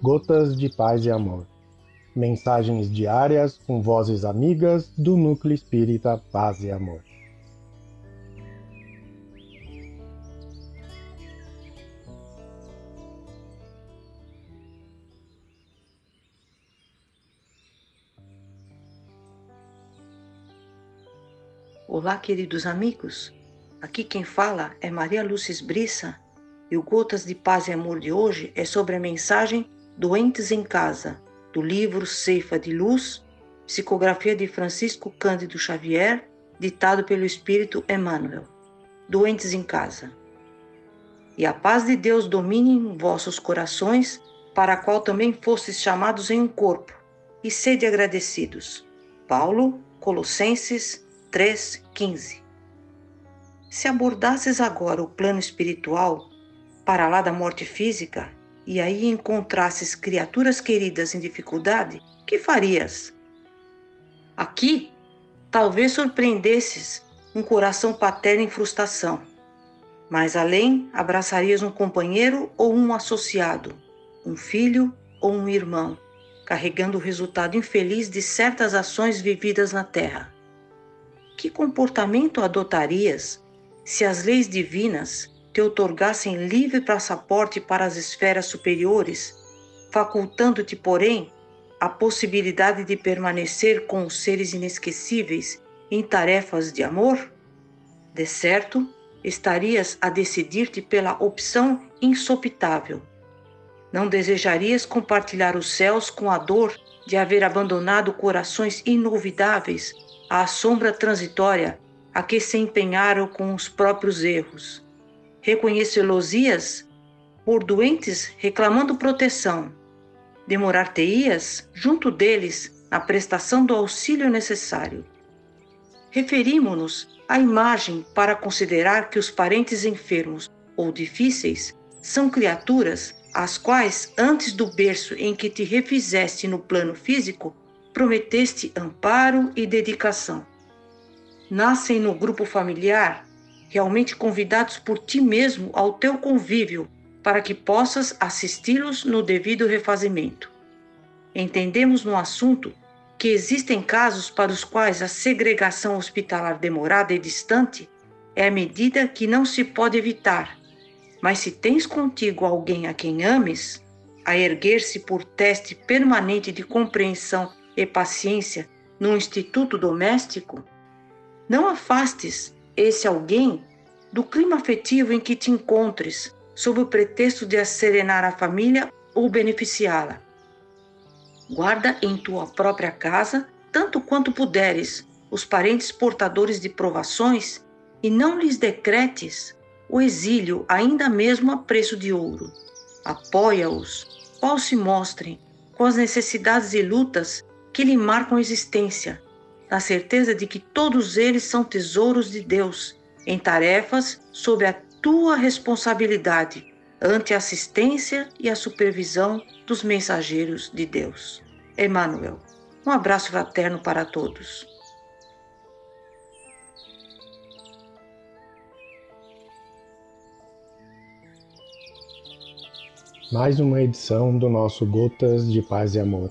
Gotas de Paz e Amor. Mensagens diárias com vozes amigas do Núcleo Espírita Paz e Amor. Olá, queridos amigos. Aqui quem fala é Maria Lúcia Brissa e o Gotas de Paz e Amor de hoje é sobre a mensagem Doentes em Casa, do livro Ceifa de Luz, psicografia de Francisco Cândido Xavier, ditado pelo Espírito Emmanuel. Doentes em Casa. E a paz de Deus domine em vossos corações, para a qual também fostes chamados em um corpo, e sede agradecidos. Paulo, Colossenses 3,15. Se abordasses agora o plano espiritual, para lá da morte física, e aí encontrasses criaturas queridas em dificuldade, que farias? Aqui, talvez surpreendesses um coração paterno em frustração, mas além abraçarias um companheiro ou um associado, um filho ou um irmão, carregando o resultado infeliz de certas ações vividas na terra. Que comportamento adotarias se as leis divinas te otorgassem livre passaporte para as esferas superiores, facultando-te, porém, a possibilidade de permanecer com os seres inesquecíveis em tarefas de amor? De certo, estarias a decidir-te pela opção insopitável. Não desejarias compartilhar os céus com a dor de haver abandonado corações inolvidáveis à sombra transitória a que se empenharam com os próprios erros. Reconhecê-los-ias por doentes reclamando proteção. Demorar-te-ias junto deles na prestação do auxílio necessário. Referimos-nos à imagem para considerar que os parentes enfermos ou difíceis são criaturas às quais, antes do berço em que te refizeste no plano físico, prometeste amparo e dedicação. Nascem no grupo familiar, realmente convidados por ti mesmo ao teu convívio, para que possas assisti-los no devido refazimento. Entendemos no assunto que existem casos para os quais a segregação hospitalar demorada e distante é a medida que não se pode evitar. Mas se tens contigo alguém a quem ames, a erguer-se por teste permanente de compreensão e paciência no instituto doméstico, não afastes esse alguém do clima afetivo em que te encontres, sob o pretexto de acerenar a família ou beneficiá-la. Guarda em tua própria casa, tanto quanto puderes, os parentes portadores de provações e não lhes decretes o exílio, ainda mesmo a preço de ouro. Apoia-os, qual se mostrem, com as necessidades e lutas que lhe marcam a existência, na certeza de que todos eles são tesouros de Deus, em tarefas sob a tua responsabilidade, ante a assistência e a supervisão dos mensageiros de Deus. Emmanuel. Um abraço fraterno para todos. Mais uma edição do nosso Gotas de Paz e Amor.